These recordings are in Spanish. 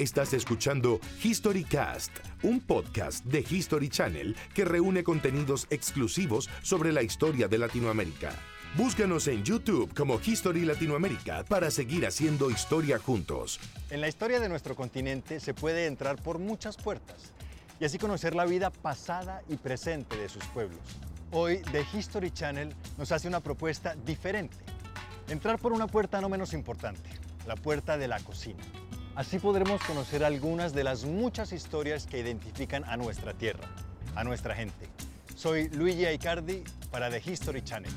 Estás escuchando HistoryCast, un podcast de History Channel que reúne contenidos exclusivos sobre la historia de Latinoamérica. Búscanos en YouTube como History Latinoamérica para seguir haciendo historia juntos. En la historia de nuestro continente se puede entrar por muchas puertas y así conocer la vida pasada y presente de sus pueblos. Hoy The History Channel nos hace una propuesta diferente. Entrar por una puerta no menos importante, la puerta de la cocina. Así podremos conocer algunas de las muchas historias que identifican a nuestra tierra, a nuestra gente. Soy Luigi Aicardi para The History Channel.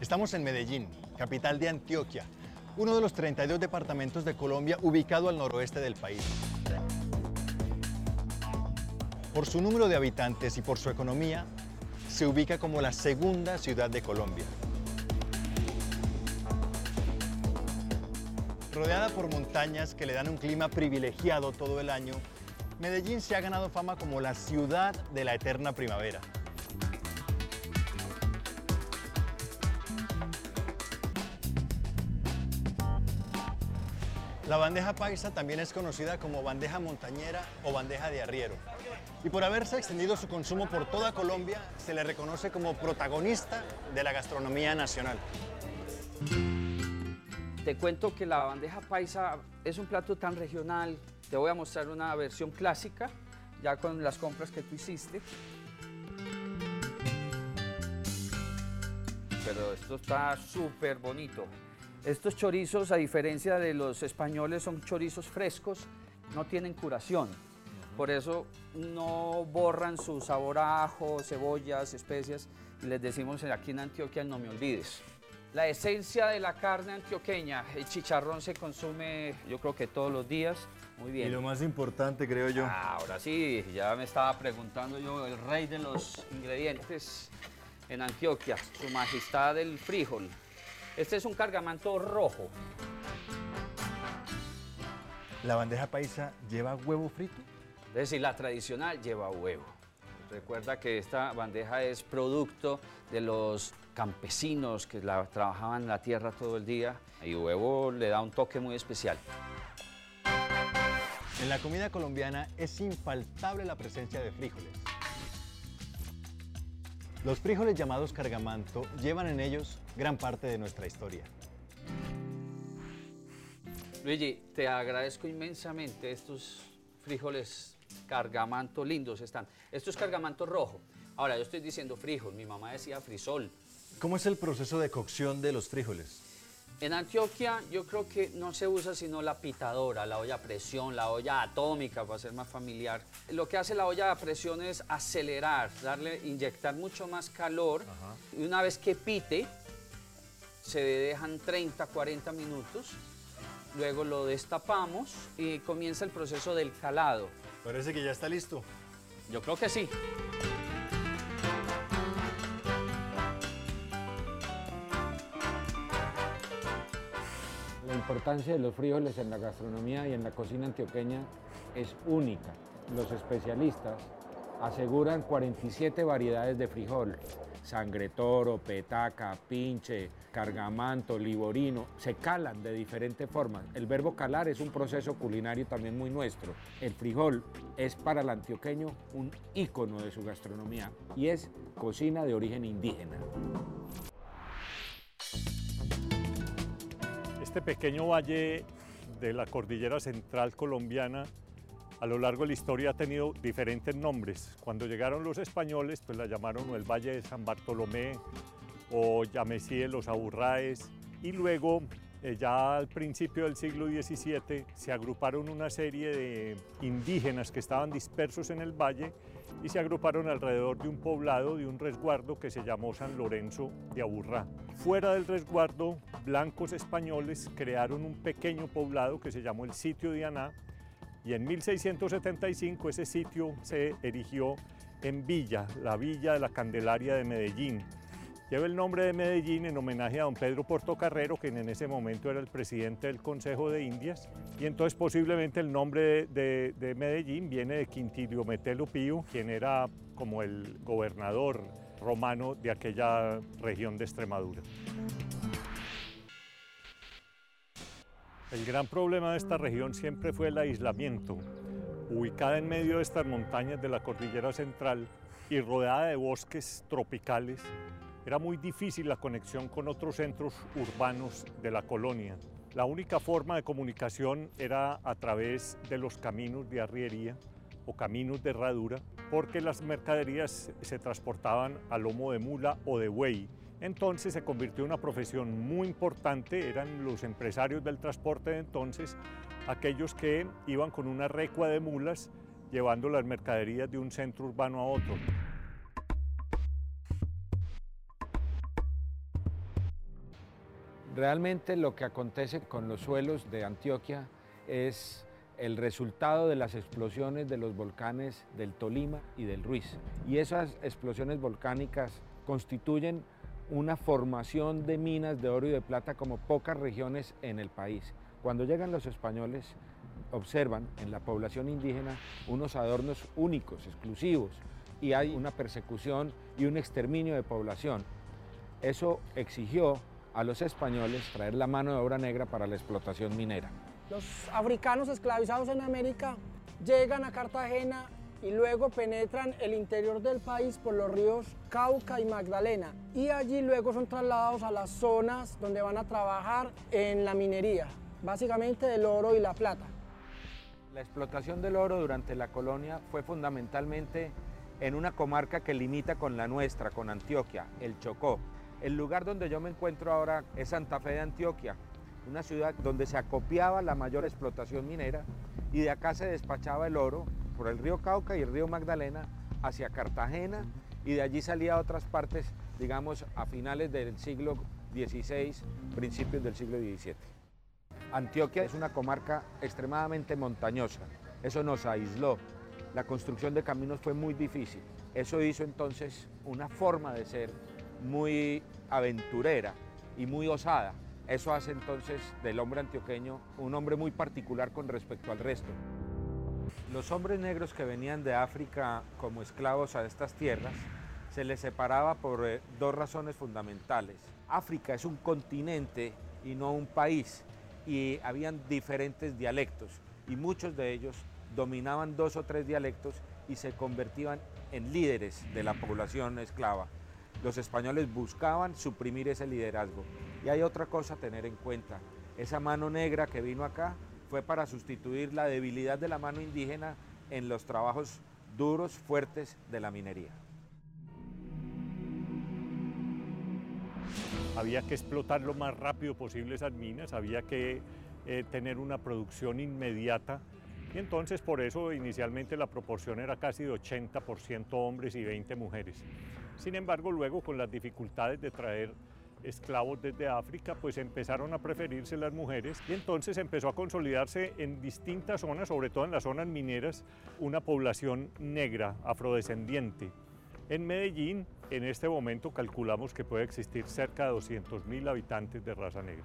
Estamos en Medellín, capital de Antioquia, uno de los 32 departamentos de Colombia ubicado al noroeste del país. Por su número de habitantes y por su economía, se ubica como la segunda ciudad de Colombia. Rodeada por montañas que le dan un clima privilegiado todo el año, Medellín se ha ganado fama como la ciudad de la eterna primavera. La bandeja paisa también es conocida como bandeja montañera o bandeja de arriero. Y por haberse extendido su consumo por toda Colombia, se le reconoce como protagonista de la gastronomía nacional. Te cuento que la bandeja paisa es un plato tan regional. Te voy a mostrar una versión clásica, ya con las compras que tú hiciste. Pero esto está súper bonito. Estos chorizos, a diferencia de los españoles, son chorizos frescos, no tienen curación. Por eso no borran su sabor a ajo, cebollas, especias. Y les decimos aquí en Antioquia, no me olvides. La esencia de la carne antioqueña, el chicharrón se consume yo creo que todos los días. Muy bien. Y lo más importante, creo yo. Ah, ahora sí, ya me estaba preguntando yo, el rey de los ingredientes en Antioquia, su majestad el frijol. Este es un cargamanto rojo. ¿La bandeja paisa lleva huevo frito? Es decir, la tradicional lleva huevo. Recuerda que esta bandeja es producto de los campesinos que la, trabajaban la tierra todo el día y huevo le da un toque muy especial. En la comida colombiana es infaltable la presencia de frijoles. Los frijoles llamados cargamanto llevan en ellos gran parte de nuestra historia. Luigi, te agradezco inmensamente estos frijoles cargamanto lindos están. Esto es cargamanto rojo. Ahora, yo estoy diciendo frijol, mi mamá decía frisol. ¿Cómo es el proceso de cocción de los frijoles? En Antioquia yo creo que no se usa sino la pitadora, la olla a presión, la olla atómica para ser más familiar. Lo que hace la olla a presión es acelerar, darle, inyectar mucho más calor. Y una vez que pite, se dejan 30, 40 minutos. Luego lo destapamos y comienza el proceso del calado. Parece que ya está listo. Yo creo que sí. Importancia de los frijoles en la gastronomía y en la cocina antioqueña es única. Los especialistas aseguran 47 variedades de frijol. Sangre toro, petaca, pinche, cargamanto, liborino, se calan de diferentes formas. El verbo calar es un proceso culinario también muy nuestro. El frijol es para el antioqueño un ícono de su gastronomía y es cocina de origen indígena. Este pequeño valle de la cordillera central colombiana a lo largo de la historia ha tenido diferentes nombres. Cuando llegaron los españoles, pues la llamaron el Valle de San Bartolomé o Yamesí de los Aburraes. Y luego, eh, ya al principio del siglo XVII, se agruparon una serie de indígenas que estaban dispersos en el valle y se agruparon alrededor de un poblado, de un resguardo que se llamó San Lorenzo de Aburrá. Fuera del resguardo, blancos españoles crearon un pequeño poblado que se llamó el sitio de Aná y en 1675 ese sitio se erigió en Villa, la Villa de la Candelaria de Medellín. Lleva el nombre de Medellín en homenaje a don Pedro Portocarrero, quien en ese momento era el presidente del Consejo de Indias, y entonces posiblemente el nombre de, de Medellín viene de Quintilio Metelo Pío, quien era como el gobernador romano de aquella región de Extremadura. El gran problema de esta región siempre fue el aislamiento. Ubicada en medio de estas montañas de la cordillera central y rodeada de bosques tropicales, era muy difícil la conexión con otros centros urbanos de la colonia. La única forma de comunicación era a través de los caminos de arriería o caminos de herradura, porque las mercaderías se transportaban a lomo de mula o de buey. Entonces se convirtió en una profesión muy importante, eran los empresarios del transporte de entonces, aquellos que iban con una recua de mulas llevando las mercaderías de un centro urbano a otro. Realmente lo que acontece con los suelos de Antioquia es el resultado de las explosiones de los volcanes del Tolima y del Ruiz. Y esas explosiones volcánicas constituyen una formación de minas de oro y de plata como pocas regiones en el país. Cuando llegan los españoles, observan en la población indígena unos adornos únicos, exclusivos, y hay una persecución y un exterminio de población. Eso exigió a los españoles traer la mano de obra negra para la explotación minera. Los africanos esclavizados en América llegan a Cartagena y luego penetran el interior del país por los ríos Cauca y Magdalena y allí luego son trasladados a las zonas donde van a trabajar en la minería, básicamente del oro y la plata. La explotación del oro durante la colonia fue fundamentalmente en una comarca que limita con la nuestra, con Antioquia, el Chocó. El lugar donde yo me encuentro ahora es Santa Fe de Antioquia, una ciudad donde se acopiaba la mayor explotación minera y de acá se despachaba el oro por el río Cauca y el río Magdalena hacia Cartagena y de allí salía a otras partes, digamos, a finales del siglo XVI, principios del siglo XVII. Antioquia es una comarca extremadamente montañosa, eso nos aisló. La construcción de caminos fue muy difícil. Eso hizo entonces una forma de ser muy aventurera y muy osada. Eso hace entonces del hombre antioqueño un hombre muy particular con respecto al resto. Los hombres negros que venían de África como esclavos a estas tierras se les separaba por eh, dos razones fundamentales. África es un continente y no un país y habían diferentes dialectos y muchos de ellos dominaban dos o tres dialectos y se convertían en líderes de la población esclava los españoles buscaban suprimir ese liderazgo. Y hay otra cosa a tener en cuenta. Esa mano negra que vino acá fue para sustituir la debilidad de la mano indígena en los trabajos duros, fuertes de la minería. Había que explotar lo más rápido posible esas minas, había que eh, tener una producción inmediata y entonces por eso inicialmente la proporción era casi de 80% hombres y 20 mujeres. Sin embargo, luego con las dificultades de traer esclavos desde África, pues empezaron a preferirse las mujeres y entonces empezó a consolidarse en distintas zonas, sobre todo en las zonas mineras, una población negra, afrodescendiente. En Medellín, en este momento calculamos que puede existir cerca de 200.000 habitantes de raza negra.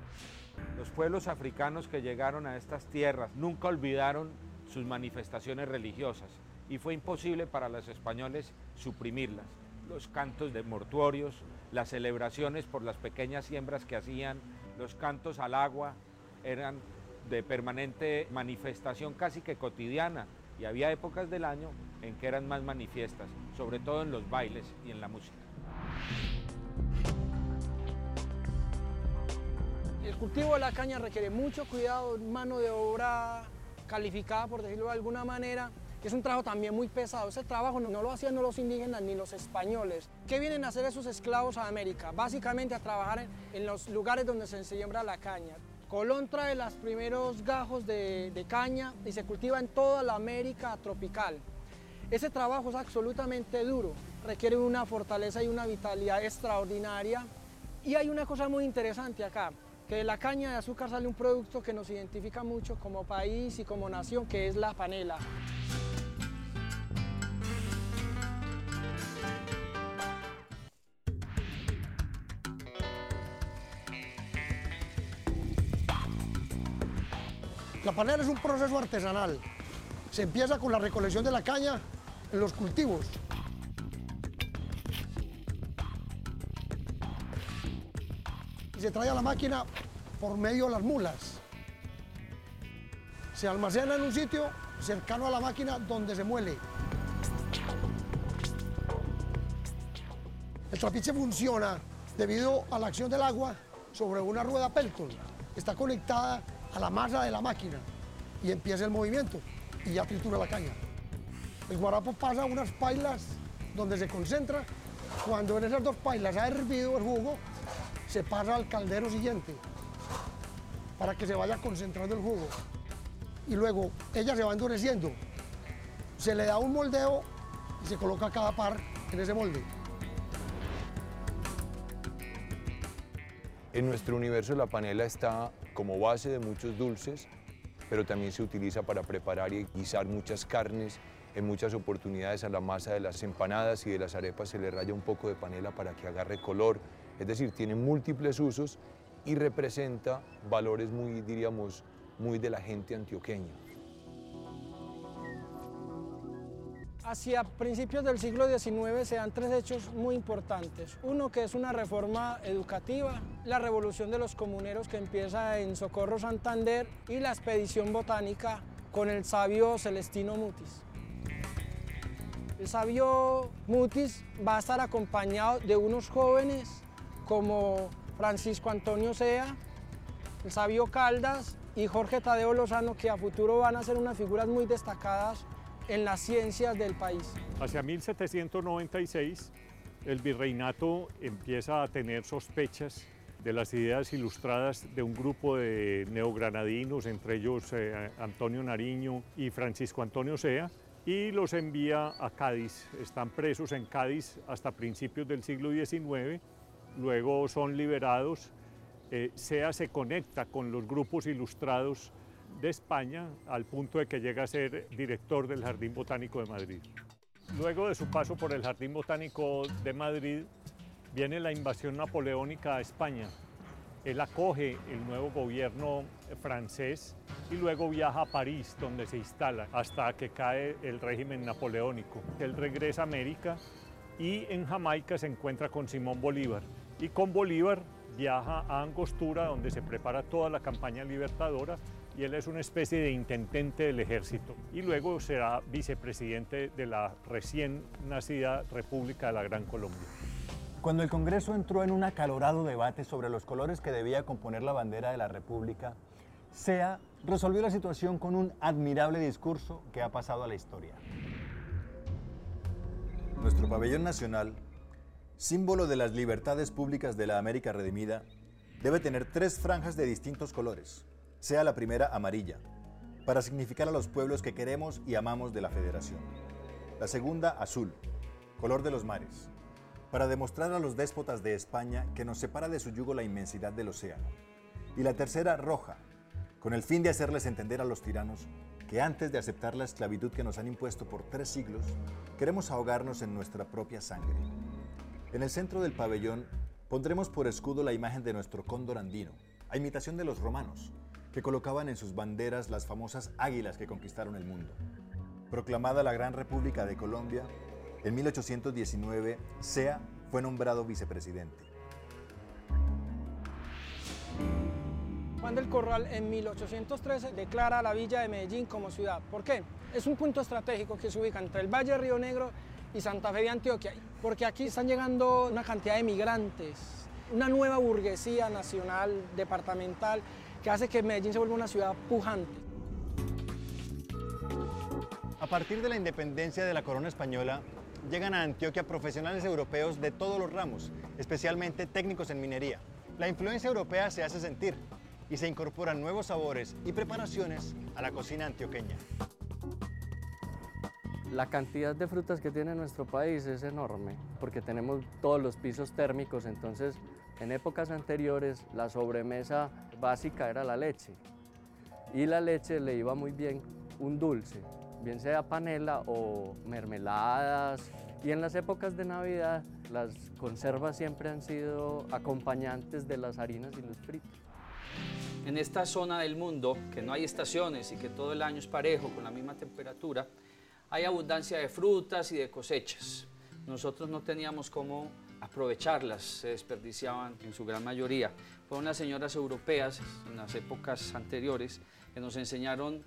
Los pueblos africanos que llegaron a estas tierras nunca olvidaron sus manifestaciones religiosas y fue imposible para los españoles suprimirlas los cantos de mortuorios, las celebraciones por las pequeñas siembras que hacían, los cantos al agua, eran de permanente manifestación casi que cotidiana y había épocas del año en que eran más manifiestas, sobre todo en los bailes y en la música. El cultivo de la caña requiere mucho cuidado, mano de obra calificada, por decirlo de alguna manera, es un trabajo también muy pesado. Ese trabajo no, lo hacían los indígenas ni los españoles. ¿Qué vienen a hacer esos esclavos a América? Básicamente a trabajar en, los lugares donde se siembra la caña. Colón trae los primeros gajos de, caña y se cultiva en toda la América tropical. Ese trabajo es absolutamente duro, requiere una fortaleza y una vitalidad extraordinaria. Y hay una cosa muy interesante acá, que de la caña de azúcar sale un producto que nos identifica mucho como país y como nación, que es la panela. La panela es un proceso artesanal. Se empieza con la recolección de la caña en los cultivos. Y se trae a la máquina por medio de las mulas. se almacena en un sitio cercano a la máquina donde se muele. El trapiche funciona debido a la acción del agua sobre una rueda Pelton. Está conectada a la masa de la máquina y empieza el movimiento y ya tritura la caña. El guarapo pasa a unas pailas donde se concentra. Cuando en esas dos pailas ha hervido el jugo, se pasa al caldero siguiente para que se vaya concentrando el jugo. Y luego ella se va endureciendo. Se le da un moldeo y se coloca cada par en ese molde. En nuestro universo la panela está como base de muchos dulces, pero también se utiliza para preparar y guisar muchas carnes. En muchas oportunidades a la masa de las empanadas y de las arepas se le raya un poco de panela para que agarre color. Es decir, tiene múltiples usos y representa valores muy, diríamos, muy de la gente antioqueña. Hacia principios del siglo XIX se dan tres hechos muy importantes. Uno que es una reforma educativa, la revolución de los comuneros que empieza en Socorro Santander y la expedición botánica con el sabio Celestino Mutis. El sabio Mutis va a estar acompañado de unos jóvenes como Francisco Antonio Sea, el sabio Caldas y Jorge Tadeo Lozano, que a futuro van a ser unas figuras muy destacadas en las ciencias del país. Hacia 1796, el virreinato empieza a tener sospechas de las ideas ilustradas de un grupo de neogranadinos, entre ellos eh, Antonio Nariño y Francisco Antonio Sea, y los envía a Cádiz. Están presos en Cádiz hasta principios del siglo XIX, luego son liberados. Eh, Sea se conecta con los grupos ilustrados de España al punto de que llega a ser director del Jardín Botánico de Madrid. Luego de su paso por el Jardín Botánico de Madrid, viene la invasión napoleónica a España. Él acoge el nuevo gobierno francés y luego viaja a París, donde se instala, hasta que cae el régimen napoleónico. Él regresa a América y en Jamaica se encuentra con Simón Bolívar. Y con Bolívar viaja a Angostura, donde se prepara toda la campaña libertadora y él es una especie de intendente del ejército y luego será vicepresidente de la recién nacida República de la Gran Colombia. Cuando el Congreso entró en un acalorado debate sobre los colores que debía componer la bandera de la República, SEA resolvió la situación con un admirable discurso que ha pasado a la historia. Nuestro pabellón nacional, símbolo de las libertades públicas de la América redimida, debe tener tres franjas de distintos colores, sea la primera amarilla, para significar a los pueblos que queremos y amamos de la Federación. La segunda azul, color de los mares, para demostrar a los déspotas de España que nos separa de su yugo la inmensidad del océano. Y la tercera roja, con el fin de hacerles entender a los tiranos que antes de aceptar la esclavitud que nos han impuesto por tres siglos, queremos ahogarnos en nuestra propia sangre. En el centro del pabellón pondremos por escudo la imagen de nuestro cóndor andino, a imitación de los romanos, que colocaban en sus banderas las famosas águilas que conquistaron el mundo. Proclamada la Gran República de Colombia, en 1819, SEA fue nombrado vicepresidente. Juan del Corral en 1813 declara la villa de Medellín como ciudad. ¿Por qué? Es un punto estratégico que se ubica entre el Valle de Río Negro y Santa Fe de Antioquia, porque aquí están llegando una cantidad de migrantes, una nueva burguesía nacional, departamental, que hace que Medellín se vuelva una ciudad pujante. A partir de la independencia de la corona española, llegan a Antioquia profesionales europeos de todos los ramos, especialmente técnicos en minería. La influencia europea se hace sentir y se incorporan nuevos sabores y preparaciones a la cocina antioqueña. La cantidad de frutas que tiene nuestro país es enorme porque tenemos todos los pisos térmicos, entonces en épocas anteriores la sobremesa básica era la leche y la leche le iba muy bien un dulce, bien sea panela o mermeladas y en las épocas de Navidad las conservas siempre han sido acompañantes de las harinas y los fritos. En esta zona del mundo, que no hay estaciones y que todo el año es parejo, con la misma temperatura, hay abundancia de frutas y de cosechas. Nosotros no teníamos cómo aprovecharlas, se desperdiciaban en su gran mayoría. Fueron las señoras europeas en las épocas anteriores que nos enseñaron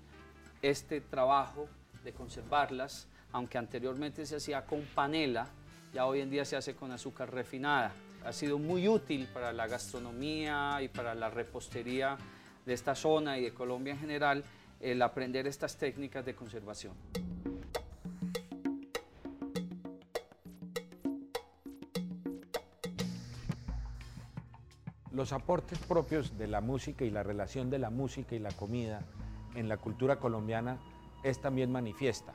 este trabajo de conservarlas, aunque anteriormente se hacía con panela, ya hoy en día se hace con azúcar refinada. Ha sido muy útil para la gastronomía y para la repostería de esta zona y de Colombia en general el aprender estas técnicas de conservación. Los aportes propios de la música y la relación de la música y la comida en la cultura colombiana es también manifiesta.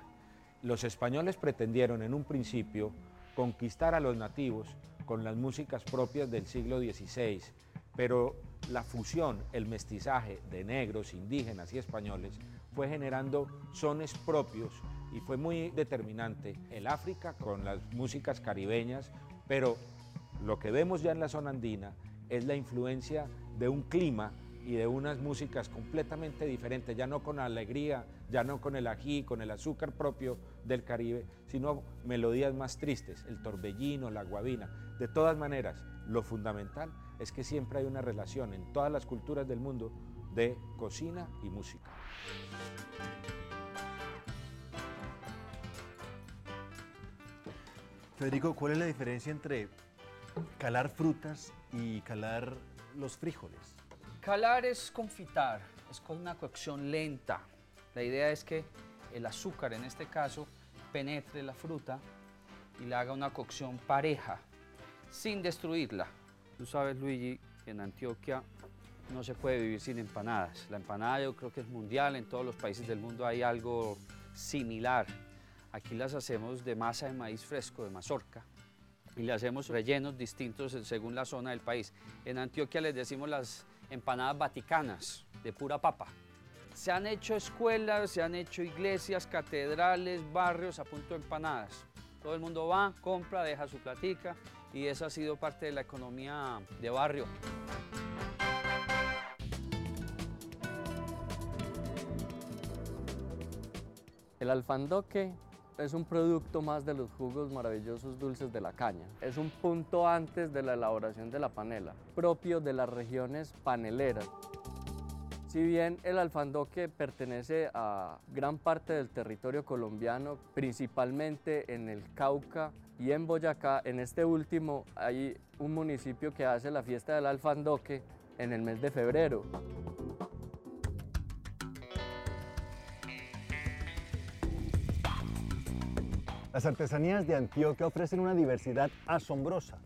Los españoles pretendieron en un principio conquistar a los nativos con las músicas propias del siglo XVI, pero la fusión, el mestizaje de negros, indígenas y españoles fue generando sones propios y fue muy determinante el África con las músicas caribeñas, pero lo que vemos ya en la zona andina es la influencia de un clima y de unas músicas completamente diferentes, ya no con alegría, ya no con el ají, con el azúcar propio del Caribe, sino melodías más tristes, el torbellino, la guabina. De todas maneras, lo fundamental es que siempre hay una relación en todas las culturas del mundo de cocina y música. Federico, ¿cuál es la diferencia entre calar frutas y calar los frijoles? Calar es confitar, es con una cocción lenta. La idea es que el azúcar, en este caso, penetre la fruta y le haga una cocción pareja, sin destruirla. Tú sabes, Luigi, en Antioquia no se puede vivir sin empanadas. La empanada yo creo que es mundial, en todos los países del mundo hay algo similar. Aquí las hacemos de masa de maíz fresco, de mazorca, y le hacemos rellenos distintos según la zona del país. En Antioquia les decimos las empanadas vaticanas, de pura papa. Se han hecho escuelas, se han hecho iglesias, catedrales, barrios a punto de empanadas. Todo el mundo va, compra, deja su platica y eso ha sido parte de la economía de barrio. El alfandoque es un producto más de los jugos maravillosos dulces de la caña. Es un punto antes de la elaboración de la panela, propio de las regiones paneleras. Si bien el alfandoque pertenece a gran parte del territorio colombiano, principalmente en el Cauca y en Boyacá, en este último hay un municipio que hace la fiesta del alfandoque en el mes de febrero. Las artesanías de Antioquia ofrecen una diversidad asombrosa,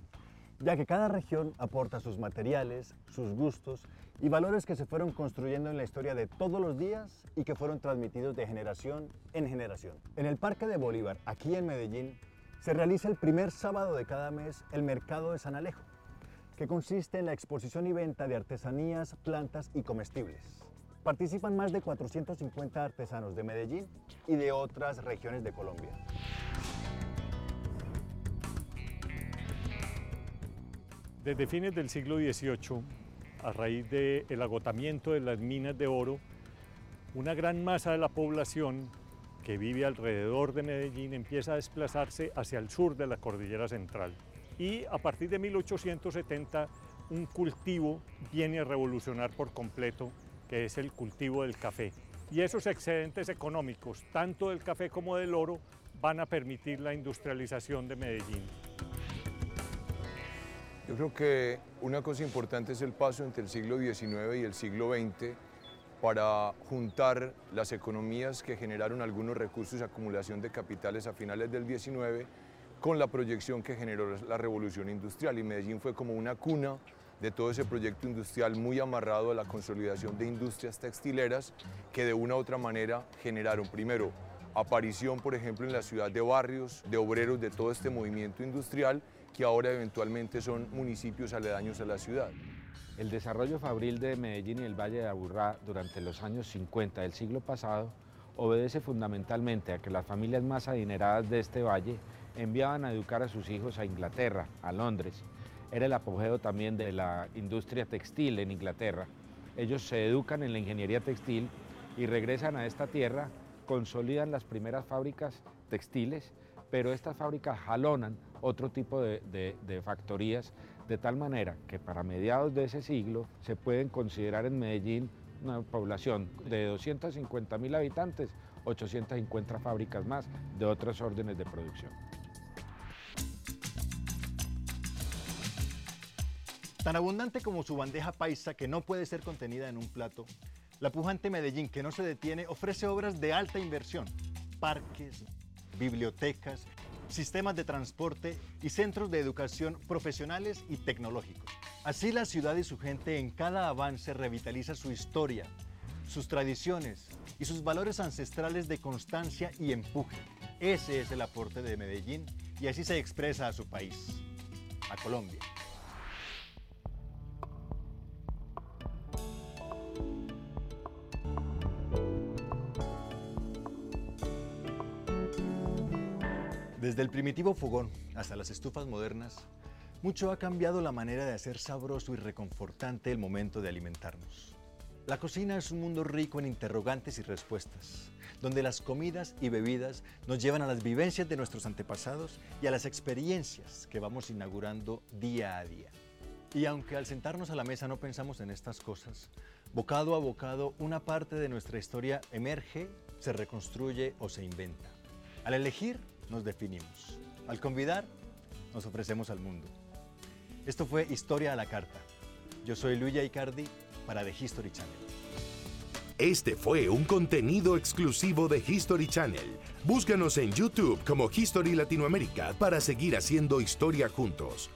ya que cada región aporta sus materiales, sus gustos y valores que se fueron construyendo en la historia de todos los días y que fueron transmitidos de generación en generación. En el Parque de Bolívar, aquí en Medellín, se realiza el primer sábado de cada mes el Mercado de San Alejo, que consiste en la exposición y venta de artesanías, plantas y comestibles. Participan más de 450 artesanos de Medellín y de otras regiones de Colombia. Desde fines del siglo XVIII, a raíz del agotamiento de las minas de oro, una gran masa de la población que vive alrededor de Medellín empieza a desplazarse hacia el sur de la cordillera central. Y a partir de 1870 un cultivo viene a revolucionar por completo, que es el cultivo del café. Y esos excedentes económicos, tanto del café como del oro, van a permitir la industrialización de Medellín. Yo creo que una cosa importante es el paso entre el siglo XIX y el siglo XX para juntar las economías que generaron algunos recursos y acumulación de capitales a finales del XIX con la proyección que generó la revolución industrial. Y Medellín fue como una cuna de todo ese proyecto industrial muy amarrado a la consolidación de industrias textileras que de una u otra manera generaron primero aparición, por ejemplo, en la ciudad de barrios, de obreros de todo este movimiento industrial que ahora eventualmente son municipios aledaños a la ciudad. El desarrollo fabril de Medellín y el Valle de Aburrá durante los años 50 del siglo pasado obedece fundamentalmente a que las familias más adineradas de este valle enviaban a educar a sus hijos a Inglaterra, a Londres. Era el apogeo también de la industria textil en Inglaterra. Ellos se educan en la ingeniería textil y regresan a esta tierra, consolidan las primeras fábricas textiles, pero estas fábricas jalonan otro tipo de, factorías, de tal manera que para mediados de ese siglo se pueden considerar en Medellín una población de 250 mil habitantes, 850 fábricas más de otros órdenes de producción. Tan abundante como su bandeja paisa que no puede ser contenida en un plato, la pujante Medellín que no se detiene ofrece obras de alta inversión, parques, bibliotecas, sistemas de transporte y centros de educación profesionales y tecnológicos. Así la ciudad y su gente en cada avance revitaliza su historia, sus tradiciones y sus valores ancestrales de constancia y empuje. Ese es el aporte de Medellín y así se expresa a su país, a Colombia. Desde el primitivo fogón hasta las estufas modernas, mucho ha cambiado la manera de hacer sabroso y reconfortante el momento de alimentarnos. La cocina es un mundo rico en interrogantes y respuestas, donde las comidas y bebidas nos llevan a las vivencias de nuestros antepasados y a las experiencias que vamos inaugurando día a día. Y aunque al sentarnos a la mesa no pensamos en estas cosas, bocado a bocado una parte de nuestra historia emerge, se reconstruye o se inventa. Al elegir, nos definimos. Al convidar, nos ofrecemos al mundo. Esto fue Historia a la Carta. Yo soy Luigi Icardi para The History Channel. Este fue un contenido exclusivo de History Channel. Búscanos en YouTube como History Latinoamérica para seguir haciendo historia juntos.